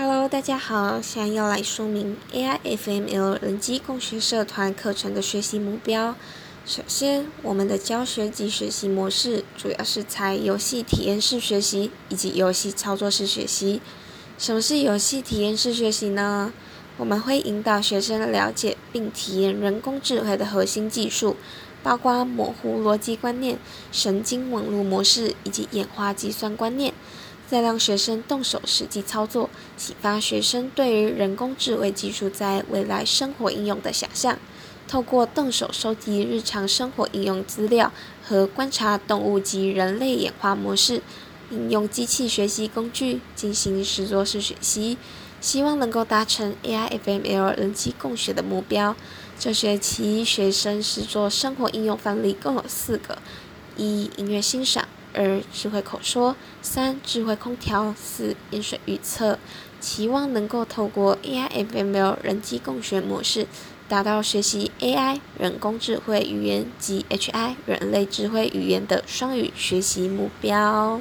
Hello，大家好，现在要来说明 AIFML 人机共学社团课程的学习目标。首先，我们的教学及学习模式主要是采游戏体验式学习以及游戏操作式学习。什么是游戏体验式学习呢？我们会引导学生了解并体验人工智慧的核心技术，包括模糊逻辑观念、神经网络模式以及演化计算观念。再让学生动手实际操作，启发学生对于人工智慧技术在未来生活应用的想象。透过动手收集日常生活应用资料和观察动物及人类演化模式，应用机器学习工具进行实作式学习，希望能够达成 AIFML 人机共学的目标。这学期学生实作生活应用范例共有四个：一、音乐欣赏。二、智慧口说；三、智慧空调；四、饮水预测。期望能够透过 AIFML 人机共学模式，达到学习 AI 人工智慧语言及 HI 人类智慧语言的双语学习目标。